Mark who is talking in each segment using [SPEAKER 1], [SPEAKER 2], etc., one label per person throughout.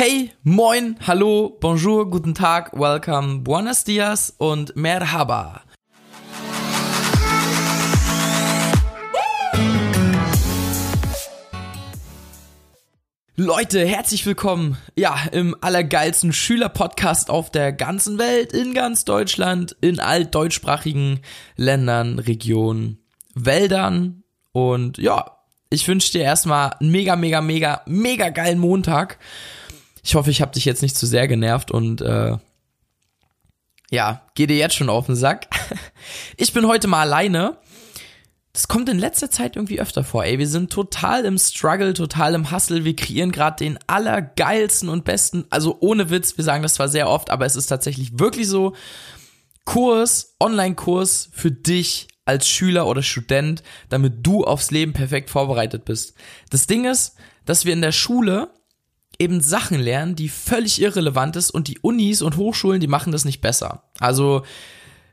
[SPEAKER 1] Hey, moin, hallo, bonjour, guten Tag, welcome, buenos dias und merhaba. Leute, herzlich willkommen, ja, im allergeilsten Schülerpodcast auf der ganzen Welt, in ganz Deutschland, in all deutschsprachigen Ländern, Regionen, Wäldern und ja, ich wünsche dir erstmal einen mega, mega, mega, mega geilen Montag. Ich hoffe, ich habe dich jetzt nicht zu sehr genervt und äh, ja, geh dir jetzt schon auf den Sack. Ich bin heute mal alleine. Das kommt in letzter Zeit irgendwie öfter vor. Ey, wir sind total im Struggle, total im Hustle. Wir kreieren gerade den allergeilsten und besten, also ohne Witz, wir sagen das zwar sehr oft, aber es ist tatsächlich wirklich so. Kurs, Online-Kurs für dich als Schüler oder Student, damit du aufs Leben perfekt vorbereitet bist. Das Ding ist, dass wir in der Schule eben Sachen lernen, die völlig irrelevant ist und die Unis und Hochschulen, die machen das nicht besser. Also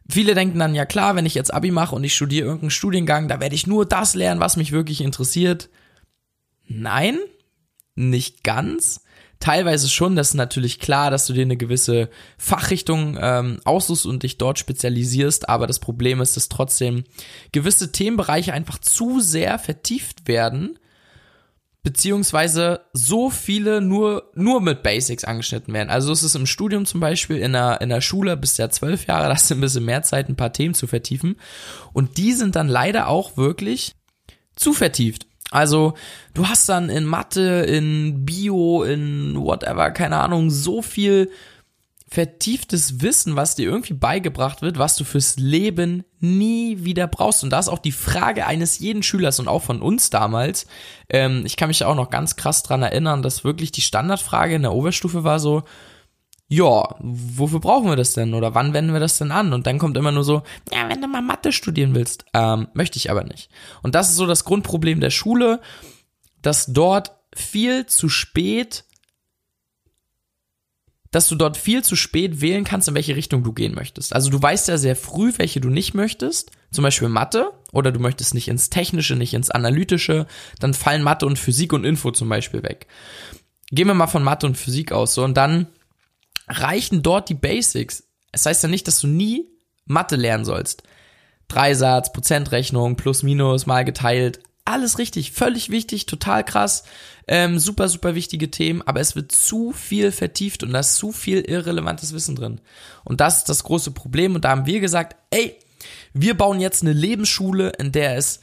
[SPEAKER 1] viele denken dann, ja klar, wenn ich jetzt Abi mache und ich studiere irgendeinen Studiengang, da werde ich nur das lernen, was mich wirklich interessiert. Nein, nicht ganz. Teilweise schon, das ist natürlich klar, dass du dir eine gewisse Fachrichtung ähm, aussuchst und dich dort spezialisierst, aber das Problem ist, dass trotzdem gewisse Themenbereiche einfach zu sehr vertieft werden beziehungsweise so viele nur, nur mit Basics angeschnitten werden. Also es ist im Studium zum Beispiel, in der, in der Schule bis ja zwölf Jahre, da hast du ein bisschen mehr Zeit, ein paar Themen zu vertiefen. Und die sind dann leider auch wirklich zu vertieft. Also du hast dann in Mathe, in Bio, in whatever, keine Ahnung, so viel vertieftes Wissen, was dir irgendwie beigebracht wird, was du fürs Leben nie wieder brauchst. Und da ist auch die Frage eines jeden Schülers und auch von uns damals. Ähm, ich kann mich auch noch ganz krass dran erinnern, dass wirklich die Standardfrage in der Oberstufe war so, ja, wofür brauchen wir das denn? Oder wann wenden wir das denn an? Und dann kommt immer nur so, ja, wenn du mal Mathe studieren willst. Ähm, möchte ich aber nicht. Und das ist so das Grundproblem der Schule, dass dort viel zu spät dass du dort viel zu spät wählen kannst, in welche Richtung du gehen möchtest. Also du weißt ja sehr früh, welche du nicht möchtest, zum Beispiel Mathe, oder du möchtest nicht ins Technische, nicht ins Analytische, dann fallen Mathe und Physik und Info zum Beispiel weg. Gehen wir mal von Mathe und Physik aus, so, und dann reichen dort die Basics. Es heißt ja nicht, dass du nie Mathe lernen sollst. Dreisatz, Prozentrechnung, plus, minus, mal geteilt, alles richtig, völlig wichtig, total krass, ähm, super, super wichtige Themen, aber es wird zu viel vertieft und da ist zu viel irrelevantes Wissen drin. Und das ist das große Problem und da haben wir gesagt, ey, wir bauen jetzt eine Lebensschule, in der es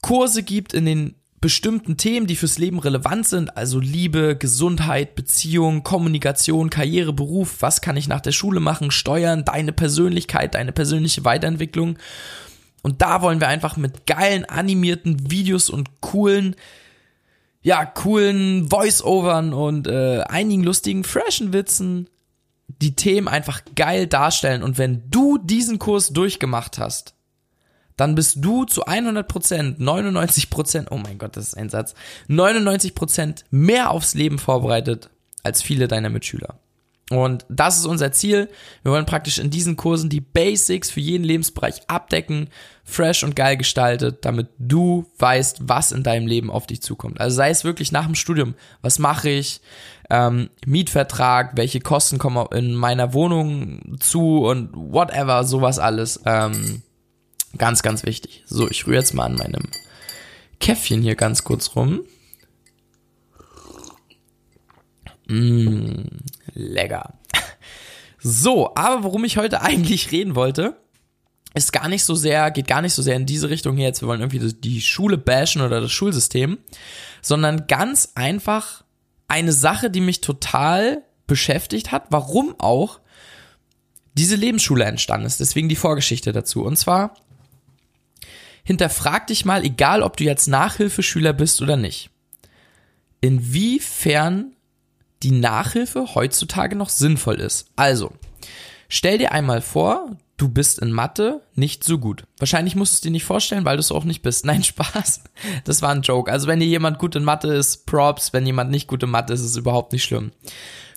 [SPEAKER 1] Kurse gibt in den bestimmten Themen, die fürs Leben relevant sind, also Liebe, Gesundheit, Beziehung, Kommunikation, Karriere, Beruf, was kann ich nach der Schule machen, Steuern, deine Persönlichkeit, deine persönliche Weiterentwicklung. Und da wollen wir einfach mit geilen animierten Videos und coolen, ja, coolen Voice-Overn und äh, einigen lustigen, freshen Witzen die Themen einfach geil darstellen. Und wenn du diesen Kurs durchgemacht hast, dann bist du zu 100% 99% oh mein Gott, das ist ein Satz, 99% mehr aufs Leben vorbereitet als viele deiner Mitschüler. Und das ist unser Ziel. Wir wollen praktisch in diesen Kursen die Basics für jeden Lebensbereich abdecken, fresh und geil gestaltet, damit du weißt, was in deinem Leben auf dich zukommt. Also sei es wirklich nach dem Studium, was mache ich, ähm, Mietvertrag, welche Kosten kommen in meiner Wohnung zu und whatever, sowas alles. Ähm, ganz, ganz wichtig. So, ich rühre jetzt mal an meinem Käffchen hier ganz kurz rum. Mmh, lecker. So, aber worum ich heute eigentlich reden wollte, ist gar nicht so sehr, geht gar nicht so sehr in diese Richtung hier jetzt, wir wollen irgendwie die Schule bashen oder das Schulsystem, sondern ganz einfach eine Sache, die mich total beschäftigt hat, warum auch diese Lebensschule entstanden ist. Deswegen die Vorgeschichte dazu. Und zwar, hinterfrag dich mal, egal ob du jetzt Nachhilfeschüler bist oder nicht, inwiefern die Nachhilfe heutzutage noch sinnvoll ist. Also, stell dir einmal vor, du bist in Mathe nicht so gut. Wahrscheinlich musst du es dir nicht vorstellen, weil du es auch nicht bist. Nein, Spaß. Das war ein Joke. Also wenn dir jemand gut in Mathe ist, Props. Wenn jemand nicht gut in Mathe ist, ist es überhaupt nicht schlimm.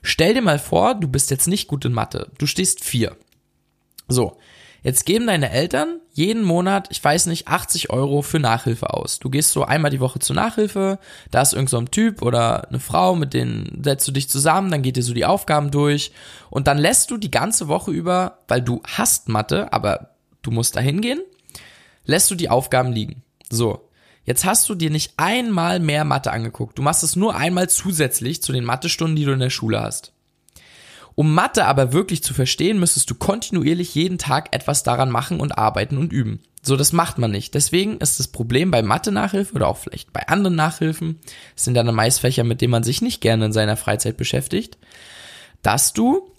[SPEAKER 1] Stell dir mal vor, du bist jetzt nicht gut in Mathe. Du stehst vier. So. Jetzt geben deine Eltern jeden Monat, ich weiß nicht, 80 Euro für Nachhilfe aus. Du gehst so einmal die Woche zur Nachhilfe, da ist irgend so ein Typ oder eine Frau, mit denen setzt du dich zusammen, dann geht ihr so die Aufgaben durch und dann lässt du die ganze Woche über, weil du hast Mathe, aber du musst da hingehen, lässt du die Aufgaben liegen. So. Jetzt hast du dir nicht einmal mehr Mathe angeguckt. Du machst es nur einmal zusätzlich zu den Mathestunden, die du in der Schule hast. Um Mathe aber wirklich zu verstehen, müsstest du kontinuierlich jeden Tag etwas daran machen und arbeiten und üben. So, das macht man nicht. Deswegen ist das Problem bei Mathe-Nachhilfe oder auch vielleicht bei anderen Nachhilfen, das sind dann meist Fächer, mit denen man sich nicht gerne in seiner Freizeit beschäftigt, dass du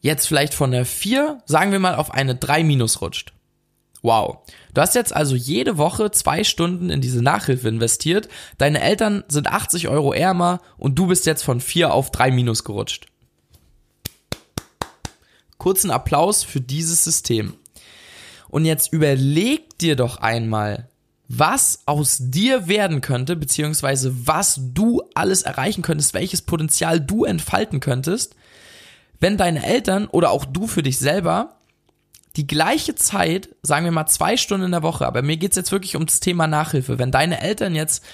[SPEAKER 1] jetzt vielleicht von einer 4, sagen wir mal, auf eine 3 minus rutscht. Wow. Du hast jetzt also jede Woche zwei Stunden in diese Nachhilfe investiert, deine Eltern sind 80 Euro ärmer und du bist jetzt von 4 auf 3 minus gerutscht kurzen Applaus für dieses System. Und jetzt überleg dir doch einmal, was aus dir werden könnte, beziehungsweise was du alles erreichen könntest, welches Potenzial du entfalten könntest, wenn deine Eltern oder auch du für dich selber die gleiche Zeit, sagen wir mal zwei Stunden in der Woche, aber mir geht's jetzt wirklich ums Thema Nachhilfe, wenn deine Eltern jetzt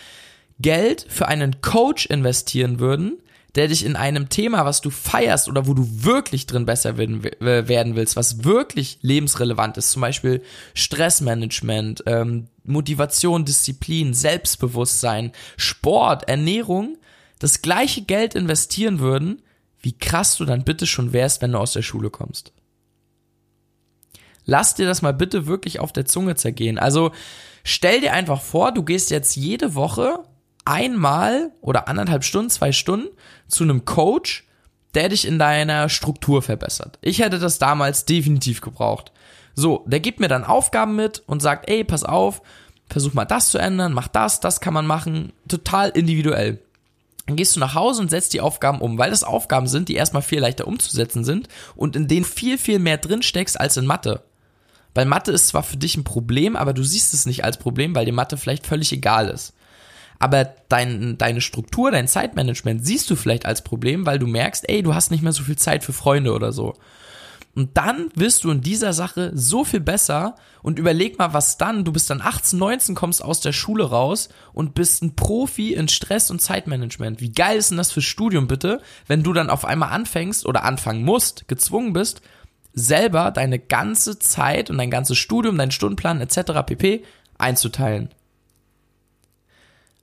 [SPEAKER 1] Geld für einen Coach investieren würden, der dich in einem Thema, was du feierst oder wo du wirklich drin besser werden, willst, was wirklich lebensrelevant ist, zum Beispiel Stressmanagement, ähm, Motivation, Disziplin, Selbstbewusstsein, Sport, Ernährung, das gleiche Geld investieren würden, wie krass du dann bitte schon wärst, wenn du aus der Schule kommst. Lass dir das mal bitte wirklich auf der Zunge zergehen. Also stell dir einfach vor, du gehst jetzt jede Woche einmal oder anderthalb Stunden, zwei Stunden zu einem Coach, der dich in deiner Struktur verbessert. Ich hätte das damals definitiv gebraucht. So, der gibt mir dann Aufgaben mit und sagt, ey, pass auf, versuch mal das zu ändern, mach das, das kann man machen, total individuell. Dann gehst du nach Hause und setzt die Aufgaben um, weil das Aufgaben sind, die erstmal viel leichter umzusetzen sind und in denen viel, viel mehr drin steckst als in Mathe. Weil Mathe ist zwar für dich ein Problem, aber du siehst es nicht als Problem, weil dir Mathe vielleicht völlig egal ist aber dein, deine Struktur, dein Zeitmanagement siehst du vielleicht als Problem, weil du merkst, ey, du hast nicht mehr so viel Zeit für Freunde oder so. Und dann wirst du in dieser Sache so viel besser und überleg mal, was dann, du bist dann 18, 19, kommst aus der Schule raus und bist ein Profi in Stress und Zeitmanagement. Wie geil ist denn das fürs Studium bitte, wenn du dann auf einmal anfängst oder anfangen musst, gezwungen bist, selber deine ganze Zeit und dein ganzes Studium, deinen Stundenplan etc. pp einzuteilen.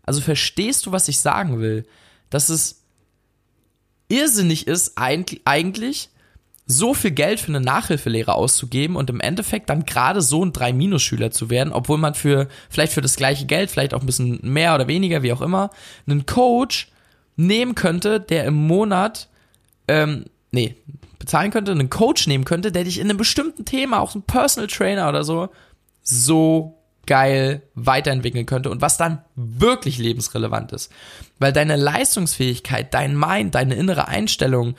[SPEAKER 1] Also verstehst du, was ich sagen will? Dass es irrsinnig ist, eigentlich so viel Geld für eine Nachhilfelehre auszugeben und im Endeffekt dann gerade so ein 3-Minus-Schüler zu werden, obwohl man für, vielleicht für das gleiche Geld, vielleicht auch ein bisschen mehr oder weniger, wie auch immer, einen Coach nehmen könnte, der im Monat, ähm, nee, bezahlen könnte, einen Coach nehmen könnte, der dich in einem bestimmten Thema, auch ein Personal Trainer oder so, so geil weiterentwickeln könnte und was dann wirklich lebensrelevant ist. Weil deine Leistungsfähigkeit, dein Mind, deine innere Einstellung,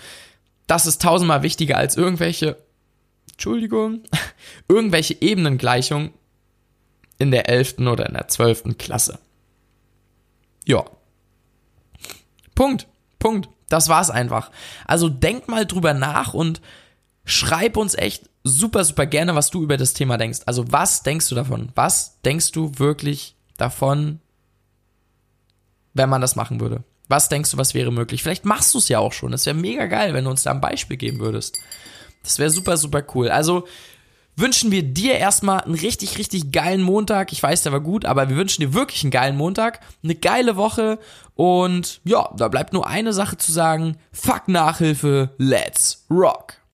[SPEAKER 1] das ist tausendmal wichtiger als irgendwelche, Entschuldigung, irgendwelche Ebenengleichungen in der elften oder in der zwölften Klasse. Ja. Punkt. Punkt. Das war's einfach. Also denk mal drüber nach und schreib uns echt super, super gerne, was du über das Thema denkst. Also was denkst du davon? Was denkst du wirklich davon, wenn man das machen würde? Was denkst du, was wäre möglich? Vielleicht machst du es ja auch schon. Das wäre mega geil, wenn du uns da ein Beispiel geben würdest. Das wäre super, super cool. Also wünschen wir dir erstmal einen richtig, richtig geilen Montag. Ich weiß, der war gut, aber wir wünschen dir wirklich einen geilen Montag, eine geile Woche und ja, da bleibt nur eine Sache zu sagen. Fuck Nachhilfe, let's rock.